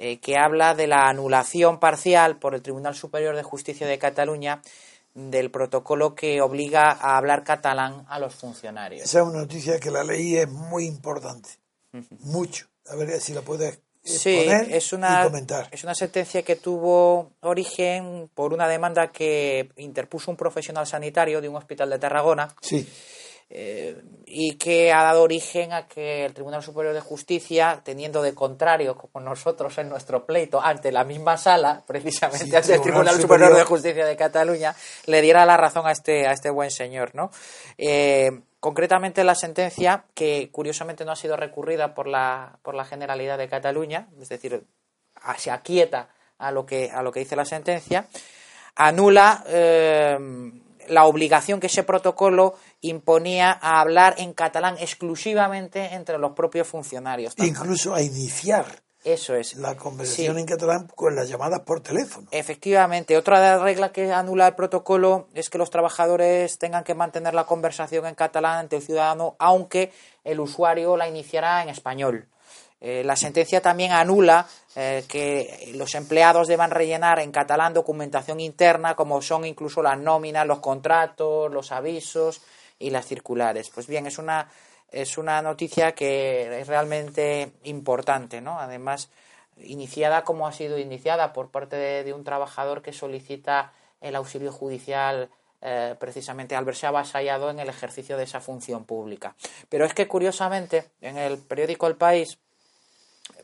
S2: eh, que habla de la anulación parcial por el Tribunal Superior de Justicia de Cataluña del protocolo que obliga a hablar catalán a los funcionarios.
S3: Esa es una noticia que la ley es muy importante, mucho. A ver si la puedes sí,
S2: es una, Es una sentencia que tuvo origen por una demanda que interpuso un profesional sanitario de un hospital de Tarragona.
S3: Sí
S2: eh, y que ha dado origen a que el Tribunal Superior de Justicia, teniendo de contrario como nosotros en nuestro pleito ante la misma sala, precisamente ante el Tribunal Superior, de Justicia de Cataluña, le diera la razón a este, a este buen señor, ¿no? Eh, concretamente la sentencia, que curiosamente no ha sido recurrida por la, por la Generalidad de Cataluña, es decir, se aquieta a lo que, a lo que dice la sentencia, anula eh, la obligación que ese protocolo imponía a hablar en catalán exclusivamente entre los propios funcionarios.
S3: Incluso a iniciar
S2: eso es.
S3: La conversación en catalán con las llamadas por teléfono.
S2: Efectivamente. Otra regla que anula el protocolo es que los trabajadores tengan que mantener la conversación en catalán ante el ciudadano, aunque el usuario la iniciará en español. Eh, la sentencia también anula eh, que los empleados deban rellenar en catalán documentación interna, como son incluso las nóminas, los contratos, los avisos y las circulares. Pues bien, es una, es una noticia que es realmente importante, ¿no? Además, iniciada como ha sido iniciada por parte de, un trabajador que solicita el auxilio judicial eh, precisamente al verse avasallado en el ejercicio de esa función pública. Pero es que curiosamente en el periódico El País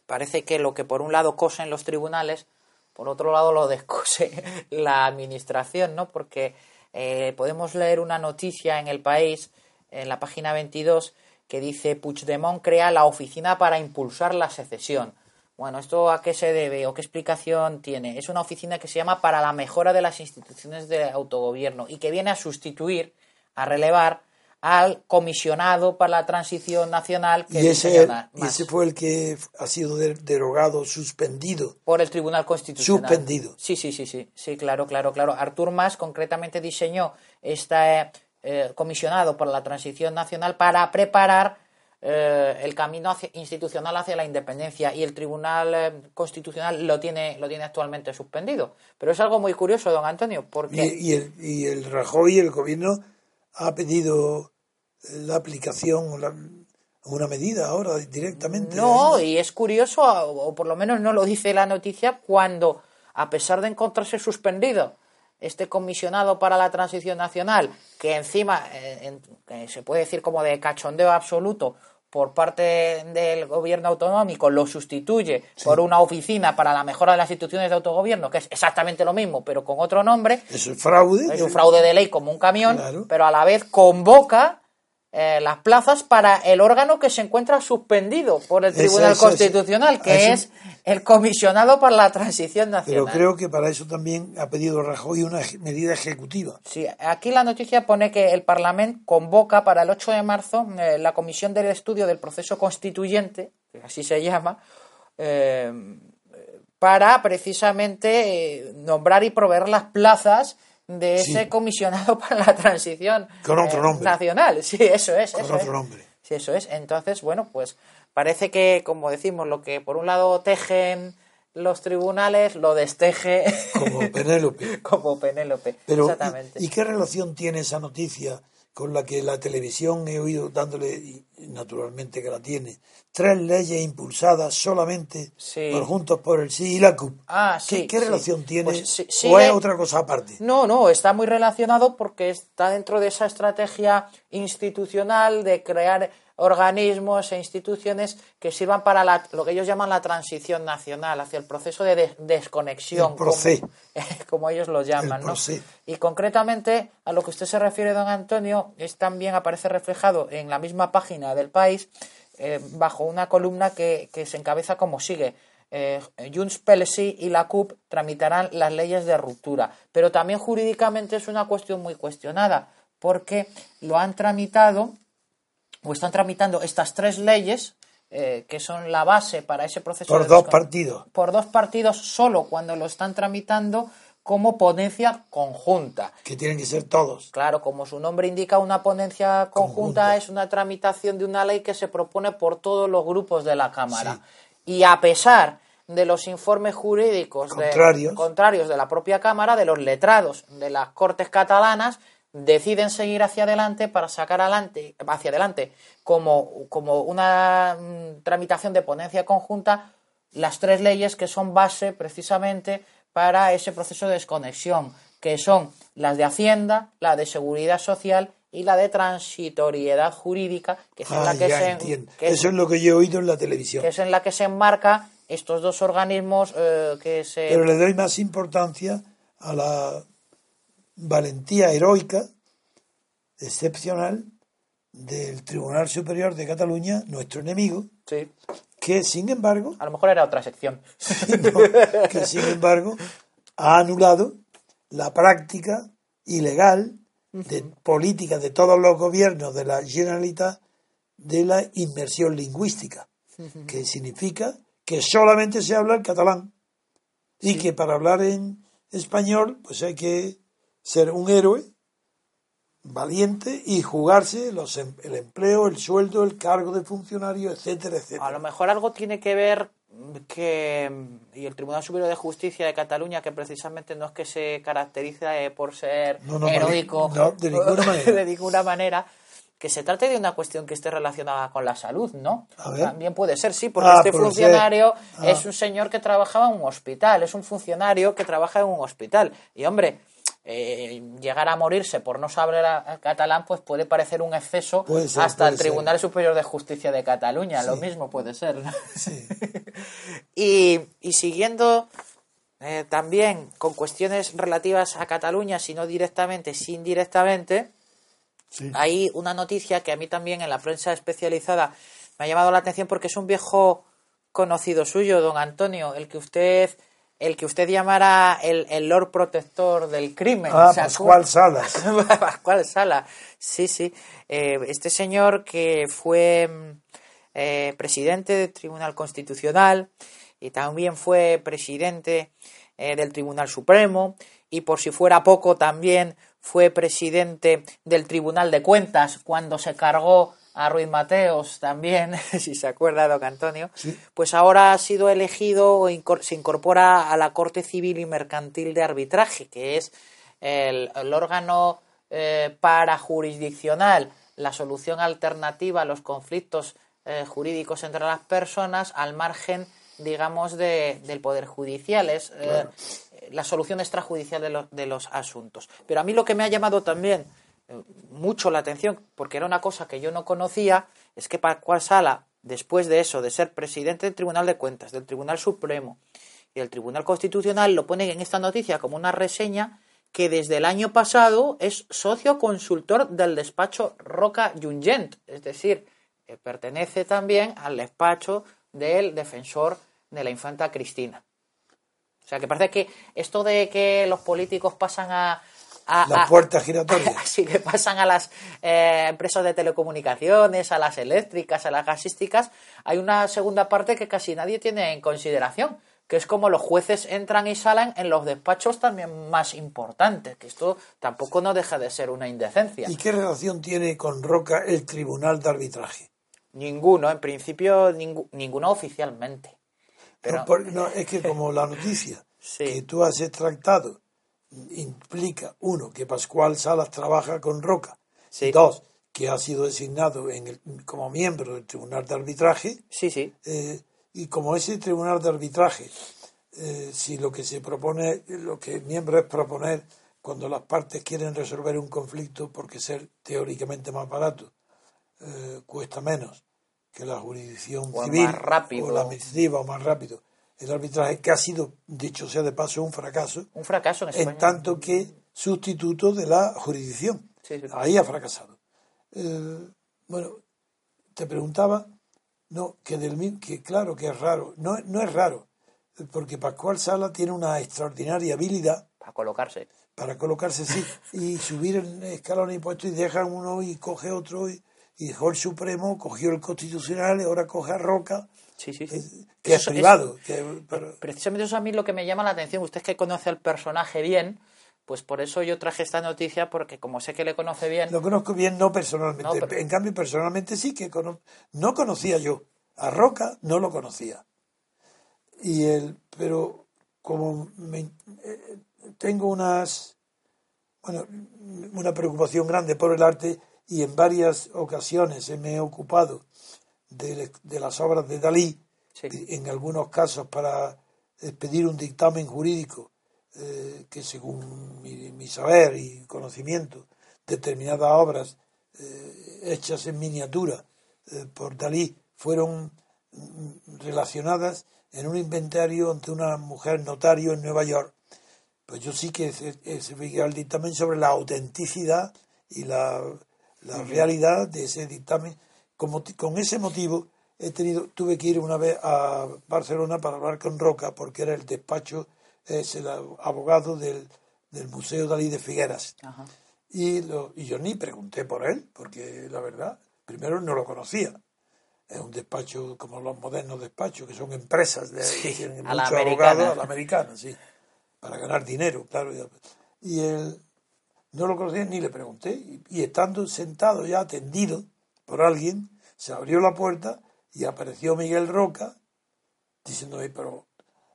S2: parece que lo que por un lado cosen los tribunales, por otro lado lo descose la administración, ¿no? Porque eh, podemos leer una noticia en el país, en la página 22, que dice Puigdemont crea la oficina para impulsar la secesión. Bueno, ¿esto a qué se debe o qué explicación tiene? Es una oficina que se llama para la mejora de las instituciones de autogobierno y que viene a sustituir, a relevar al comisionado para la transición nacional.
S3: Que y ese, ese fue el que ha sido derogado, suspendido.
S2: Por el Tribunal Constitucional.
S3: Suspendido.
S2: Sí, sí, sí, sí, sí, claro, claro, claro. Artur Mas concretamente diseñó este eh, comisionado para la transición nacional para preparar eh, el camino institucional hacia la independencia y el Tribunal eh, Constitucional lo tiene, lo tiene actualmente suspendido. Pero es algo muy curioso, don Antonio, porque...
S3: Y, el, y el Rajoy, el gobierno ha pedido la aplicación una medida ahora directamente.
S2: No, y es curioso, o por lo menos no lo dice la noticia, cuando, a pesar de encontrarse suspendido este comisionado para la transición nacional, que encima eh, se puede decir como de cachondeo absoluto por parte del gobierno autonómico, lo sustituye por una oficina para la mejora de las instituciones de autogobierno, que es exactamente lo mismo, pero con otro nombre.
S3: Es un fraude.
S2: Es un fraude de ley como un camión, pero a la vez convoca eh, las plazas para el órgano que se encuentra suspendido por el Tribunal Constitucional, que es el comisionado para la transición nacional.
S3: Pero creo que para eso también ha pedido Rajoy una medida ejecutiva.
S2: Sí, aquí la noticia pone que el Parlamento convoca para el 8 de marzo eh, la Comisión del Estudio del Proceso Constituyente, que así se llama, eh, para precisamente nombrar y proveer las plazas de ese comisionado para la transición
S3: Con otro
S2: eh,
S3: nombre.
S2: nacional. Sí, eso es.
S3: Con otro nombre.
S2: Sí, eso es. Entonces, bueno, pues parece que, como decimos, lo que por un lado tejen los tribunales, lo desteje.
S3: Como Penélope.
S2: como Penélope. Exactamente.
S3: ¿y qué relación tiene esa noticia con la que la televisión he oído dándole, y naturalmente que la tiene, tres leyes impulsadas solamente por Juntos por el Sí y la CUP.
S2: Ah, sí,
S3: ¿Qué, relación tiene? Pues ¿O es otra cosa aparte?
S2: No, no, está muy relacionado porque está dentro de esa estrategia institucional de crear organismos e instituciones que sirvan para lo que ellos llaman la transición nacional, hacia el proceso de desconexión, como, ellos lo llaman. ¿no? Y concretamente a lo que usted se refiere, don Antonio, es también aparece reflejado en la misma página del país, eh, bajo una columna que, se encabeza como sigue. Eh, Junts y la CUP tramitarán las leyes de ruptura. Pero también jurídicamente es una cuestión muy cuestionada, porque lo han tramitado o están tramitando estas tres leyes eh, que son la base para ese proceso.
S3: Por dos partidos.
S2: Por dos partidos solo cuando lo están tramitando como ponencia conjunta.
S3: Que tienen que ser todos.
S2: Claro, como su nombre indica, una ponencia conjunta, es una tramitación de una ley que se propone por todos los grupos de la Cámara. Y a pesar de los informes jurídicos contrarios de la propia Cámara, de los letrados de las Cortes catalanas, deciden seguir hacia adelante para sacar adelante, hacia adelante como, como una mm, tramitación de ponencia conjunta las tres leyes que son base precisamente para ese proceso de desconexión, que son las de Hacienda, la de Seguridad Social y la de transitoriedad jurídica, que es en la
S3: que se eso es lo que yo he oído en la televisión.
S2: Que es en la que se enmarca estos dos organismos eh, que se
S3: Pero le doy más importancia a la valentía heroica, excepcional, del Tribunal Superior de Cataluña, nuestro enemigo, que sin embargo...
S2: A lo mejor era otra sección.
S3: que sin embargo ha anulado la práctica ilegal de política de todos los gobiernos de la Generalitat de la inmersión lingüística, que significa que solamente se habla el catalán. Y que para hablar en español pues hay que ser un héroe valiente y jugarse los, em- el empleo, el sueldo, el cargo de funcionario, etcétera, etcétera.
S2: A lo mejor algo tiene que ver que y el Tribunal Superior de Justicia de Cataluña que precisamente no es que se caracteriza eh, por ser
S3: No, no,
S2: heroico
S3: no, de ninguna manera.
S2: de ninguna manera, que se trate de una cuestión que esté relacionada con la salud, ¿no? También puede ser, sí, porque
S3: Ah,
S2: este funcionario.
S3: Ah.
S2: es un señor que trabajaba en un hospital, es un funcionario que trabaja en un hospital. Y hombre, eh, llegar a morirse por no saber a- catalán, pues puede parecer un exceso
S3: ser,
S2: hasta el
S3: ser.
S2: Tribunal Superior de Justicia de Cataluña, lo mismo puede ser. ¿no?
S3: Sí.
S2: Y, y siguiendo eh, también con cuestiones relativas a Cataluña, si no directamente, sí indirectamente,
S3: Sí.
S2: hay una noticia que a mí también en la prensa especializada me ha llamado la atención porque es un viejo conocido suyo, don Antonio, el que usted el que usted llamara el, el Lord Protector del crimen.
S3: Ah,
S2: ¿se
S3: Pascual? Salas.
S2: Pascual Sala, sí, sí. Eh, este señor que fue mm, eh, presidente del Tribunal Constitucional y también fue presidente eh, del Tribunal Supremo y por si fuera poco también fue presidente del Tribunal de Cuentas cuando se cargó a Ruiz Mateos también, si se acuerda, don Antonio,
S3: Sí.
S2: pues ahora ha sido elegido o se incorpora a la Corte Civil y Mercantil de Arbitraje, que es el, el órgano eh, parajurisdiccional, la solución alternativa a los conflictos eh, jurídicos entre las personas al margen, digamos, de- del Poder Judicial. Es eh, la solución extrajudicial de, los- de los asuntos. Pero a mí lo que me ha llamado también mucho la atención, porque era una cosa que yo no conocía, es que Pascual Sala, después de eso, de ser presidente del Tribunal de Cuentas, del Tribunal Supremo y del Tribunal Constitucional, lo pone en esta noticia como una reseña que desde el año pasado es socio consultor del despacho Roca Jungent, es decir, eh, pertenece también al despacho del defensor de la infanta Cristina. O sea, que parece que esto de que los políticos pasan a... a-
S3: La
S2: a-
S3: puerta giratoria.
S2: Así que pasan a las eh, empresas de telecomunicaciones, a las eléctricas, a las gasísticas. Hay una segunda parte que casi nadie tiene en consideración, que es como los jueces entran y salen en los despachos también más importantes, que esto tampoco no deja de ser una indecencia.
S3: ¿Y qué relación tiene con Roca el Tribunal de Arbitraje?
S2: Ninguno, en principio, ninguno oficialmente. Pero,
S3: No, por- no, es que como la noticia
S2: Sí.
S3: que tú has extractado implica, uno, que Pascual Salas trabaja con Roca,
S2: Sí.
S3: dos, que ha sido designado en el- como miembro del Tribunal de Arbitraje,
S2: sí, sí.
S3: eh, y como ese Tribunal de Arbitraje, eh, si lo que se propone, lo que el miembro es proponer cuando las partes quieren resolver un conflicto, porque ser teóricamente más barato eh, cuesta menos que la jurisdicción
S2: O
S3: civil
S2: más rápido.
S3: o la administrativa o más rápido. El arbitraje que ha sido, dicho sea de paso, un fracaso,
S2: Un fracaso en España.
S3: en tanto que sustituto de la jurisdicción.
S2: Sí, sí.
S3: Ahí ha fracasado. Eh, bueno, te preguntaba, no, que del que claro que es raro, no, no es raro, porque Pascual Sala tiene una extraordinaria habilidad
S2: Para colocarse.
S3: para colocarse así y subir el escalón impuesto y deja uno y coge otro y, y dejó el Supremo, cogió el Constitucional y ahora coge a Roca,
S2: Sí, sí, sí.
S3: eh, es
S2: Eso-
S3: privado. que- pero-
S2: Precisamente eso a mí lo que me llama la atención. Usted que conoce al personaje bien, pues por eso yo traje esta noticia, porque como sé que le conoce bien,
S3: Lo conozco bien, no personalmente.
S2: No, pero-
S3: En cambio, personalmente sí que cono- no conocía yo. A Roca no lo conocía. Y el, pero como me- eh, tengo unas, bueno, una preocupación grande por el arte y en varias ocasiones me he ocupado de, de las obras de Dalí,
S2: Sí.
S3: en algunos casos para expedir un dictamen jurídico eh, que según mi, mi saber y conocimiento, determinadas obras eh, hechas en miniatura eh, por Dalí fueron mm, relacionadas en un inventario ante una mujer notario en Nueva York. Pues yo sí que se, eh, el dictamen sobre la autenticidad y la, la realidad de ese dictamen. Con ese motivo he tenido, tuve que ir una vez a Barcelona para hablar con Roca, porque era el despacho, es el abogado del, del Museo Dalí de Figueras.
S2: Ajá.
S3: Y, lo- y yo ni pregunté por él, porque la verdad, primero no lo conocía. Es un despacho como los modernos despachos, que son empresas de
S2: Sí,
S3: que tienen
S2: a
S3: muchos abogados a la americana, sí, para ganar dinero, claro. Y el, No lo conocía ni le pregunté. Y, y estando sentado ya atendido por alguien, se abrió la puerta y apareció Miguel Roca diciéndome, pero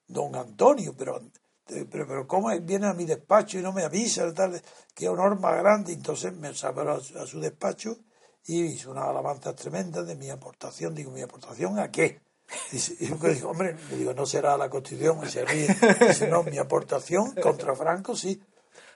S3: don Antonio, pero, pero, pero ¿cómo viene a mi despacho y no me avisa? Tal, qué honor más grande. Entonces me sacó a, su- a su despacho y hizo una alabanza tremenda de mi aportación. Digo, ¿mi aportación a qué? Y yo digo, hombre, le digo, no será la Constitución, y se ríe. Dice, no, mi aportación contra Franco sí,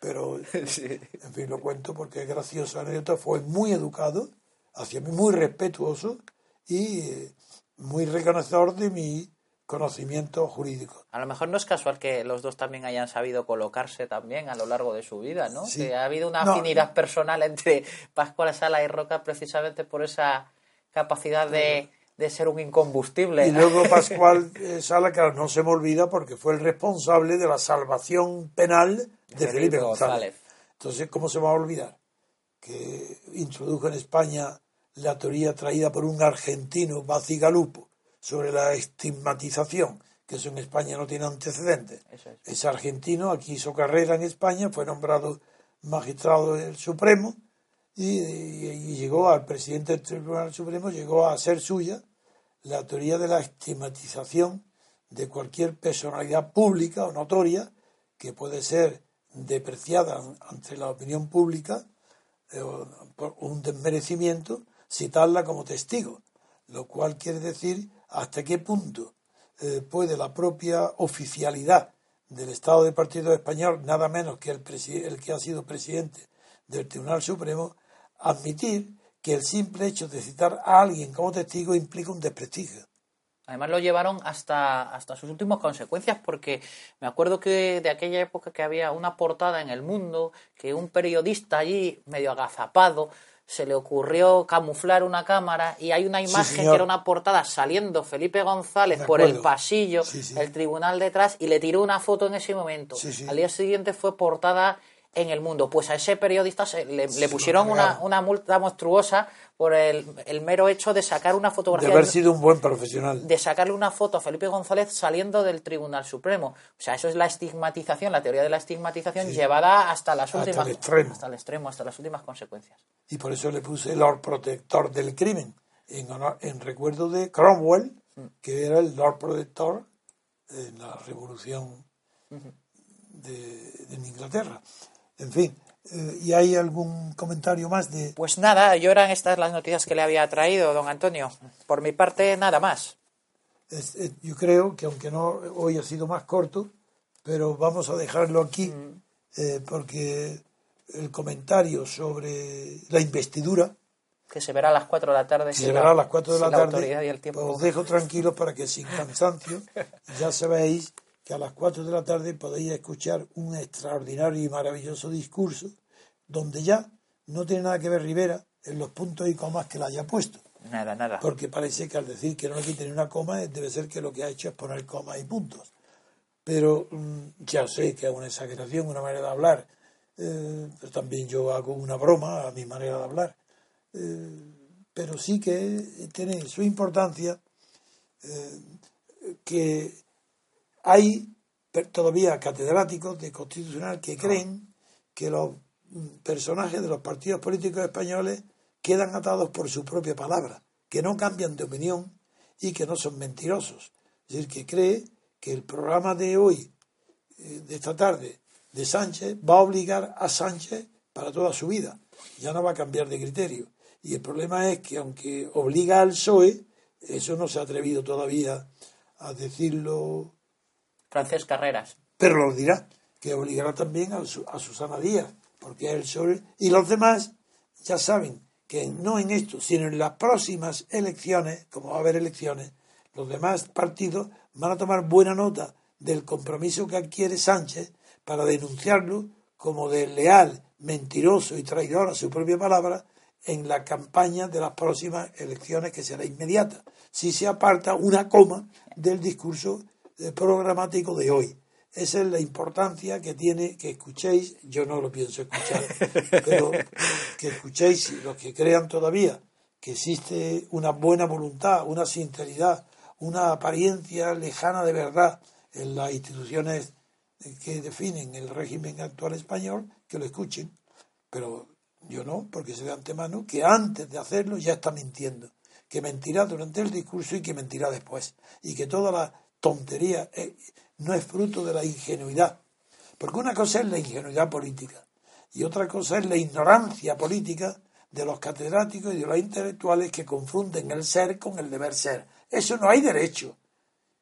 S3: pero en fin, lo cuento porque es gracioso. Anécdota fue muy educado, hacia mí muy respetuoso y eh, muy reconocedor de mi conocimiento jurídico.
S2: A lo mejor no es casual que los dos también hayan sabido colocarse también a lo largo de su vida, ¿no?
S3: Sí.
S2: Que ha habido una
S3: No.
S2: afinidad personal entre Pascual Sala y Roca precisamente por esa capacidad de, de ser un incombustible.
S3: Y luego Pascual eh, Sala, claro, no se me olvida porque fue el responsable de la salvación penal de Felipe González. Entonces, ¿cómo se va a olvidar? Que introdujo en España la teoría traída por un argentino, Bacigalupo, sobre la estigmatización, que eso en España no tiene antecedentes.
S2: Es.
S3: Es argentino, aquí hizo carrera en España, fue nombrado magistrado del Supremo y, y- y llegó al presidente del Tribunal Supremo, llegó a ser suya la teoría de la estigmatización de cualquier personalidad pública o notoria que puede ser depreciada ante la opinión pública eh, por un desmerecimiento, citarla como testigo, lo cual quiere decir hasta qué punto eh, puede la propia oficialidad del Estado de Partido Español, nada menos que el, el que ha sido presidente del Tribunal Supremo, admitir que el simple hecho de citar a alguien como testigo implica un desprestigio.
S2: Además lo llevaron hasta, hasta sus últimas consecuencias porque me acuerdo que de aquella época que había una portada en el mundo que un periodista allí medio agazapado se le ocurrió camuflar una cámara y hay una imagen que era una portada saliendo Felipe González por el pasillo,
S3: Sí, sí.
S2: el tribunal detrás y le tiró una foto en ese momento. Al día siguiente fue portada en el mundo. Pues a ese periodista se, le, pusieron una, una multa monstruosa por el, el mero hecho de sacar una
S3: De
S2: fotografía
S3: haber sido un buen profesional.
S2: de sacarle una foto a Felipe González saliendo del Tribunal Supremo. O sea, eso es la estigmatización, la teoría de la estigmatización llevada hasta las
S3: Hasta
S2: últimas
S3: el extremo.
S2: hasta el extremo, hasta las últimas consecuencias.
S3: Y por eso le puse Lord Protector del Crimen, en, honor- en recuerdo de Cromwell, que era el Lord Protector en la revolución de, de Inglaterra. En fin, eh, ¿y hay algún comentario más de...?
S2: Pues nada, yo eran estas las noticias que le había traído, don Antonio. Por mi parte, nada más.
S3: Es- es- yo creo que aunque no hoy ha sido más corto, pero vamos a dejarlo aquí eh, porque el comentario sobre la investidura
S2: Que se verá a las 4 de la tarde.
S3: se verá a las 4 de la
S2: la
S3: tarde.
S2: y el tiempo.
S3: os dejo tranquilos para que sin cansancio ya sabéis que a las 4 de la tarde podéis escuchar un extraordinario y maravilloso discurso donde ya no tiene nada que ver Rivera en los puntos y comas que la haya puesto.
S2: Nada, nada.
S3: Porque parece que al decir que no le quiten una coma, debe ser que lo que ha hecho es poner comas y puntos. Pero mm, ya sé que es una exageración, una manera de hablar. eh, pero también yo hago una broma a mi manera de hablar. Eh, pero sí que tiene su importancia eh, que hay todavía catedráticos de constitucional que creen que los mm, personajes de los partidos políticos españoles quedan atados por su propia palabra, que no cambian de opinión y que no son mentirosos. Es decir, que cree que el programa de hoy, eh, de esta tarde, de Sánchez, va a obligar a Sánchez para toda su vida. Ya no va a cambiar de criterio. Y el problema es que aunque obliga al PSOE, eso no se ha atrevido todavía a decirlo
S2: Francés Carreras.
S3: pero lo dirá, que obligará también a, a Susana Díaz, porque el sobre. Y los demás ya saben que no en esto, sino en las próximas elecciones, como va a haber elecciones, los demás partidos van a tomar buena nota del compromiso que adquiere Sánchez para denunciarlo como desleal, mentiroso y traidor a su propia palabra en la campaña de las próximas elecciones que será inmediata, si se aparta una coma del discurso programático de hoy. Esa es la importancia que tiene que escuchéis, yo no lo pienso escuchar, pero que escuchéis los que crean todavía que existe una buena voluntad, una sinceridad, una apariencia lejana de verdad en las instituciones que definen el régimen actual español, que lo escuchen. Pero yo no, porque sé de antemano que antes de hacerlo ya está mintiendo. Que mentirá durante el discurso y que mentirá después. Y que toda la tontería eh, no es fruto de la ingenuidad. Porque una cosa es la ingenuidad política y otra cosa es la ignorancia política de los catedráticos y de los intelectuales que confunden el ser con el deber ser. Eso no hay derecho.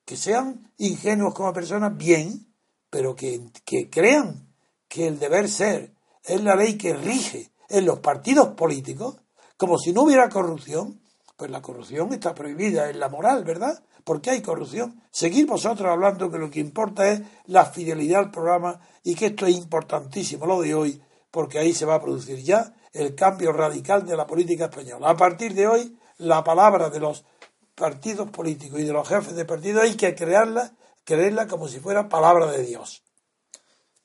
S3: Que sean ingenuos como personas, bien, pero que, que crean que el deber ser es la ley que rige en los partidos políticos, como si no hubiera corrupción, pues la corrupción está prohibida en la moral, ¿verdad? Porque hay corrupción. Seguir vosotros hablando que lo que importa es la fidelidad al programa y que esto es importantísimo, lo de hoy, porque ahí se va a producir ya el cambio radical de la política española. A partir de hoy, la palabra de los partidos políticos y de los jefes de partido hay que crearla, creerla como si fuera palabra de Dios.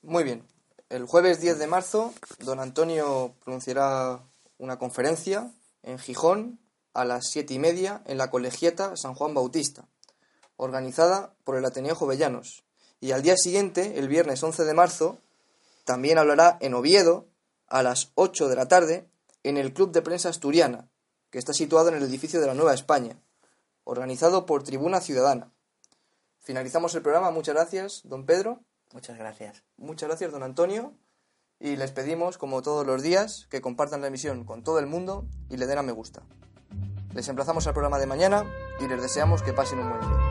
S1: Muy bien. El jueves 10 de marzo, don Antonio pronunciará una conferencia en Gijón a las siete y media en la colegiata San Juan Bautista, organizada por el Ateneo Jovellanos. Y al día siguiente, el viernes 11 de marzo, también hablará en Oviedo a las 8 de la tarde en el Club de Prensa Asturiana, que está situado en el edificio de la Nueva España, organizado por Tribuna Ciudadana. Finalizamos el programa. Muchas gracias, don Pedro.
S2: Muchas gracias.
S1: Muchas gracias, don Antonio. Y les pedimos, como todos los días, que compartan la emisión con todo el mundo y le den a me gusta. Les emplazamos al programa de mañana y les deseamos que pasen un buen día.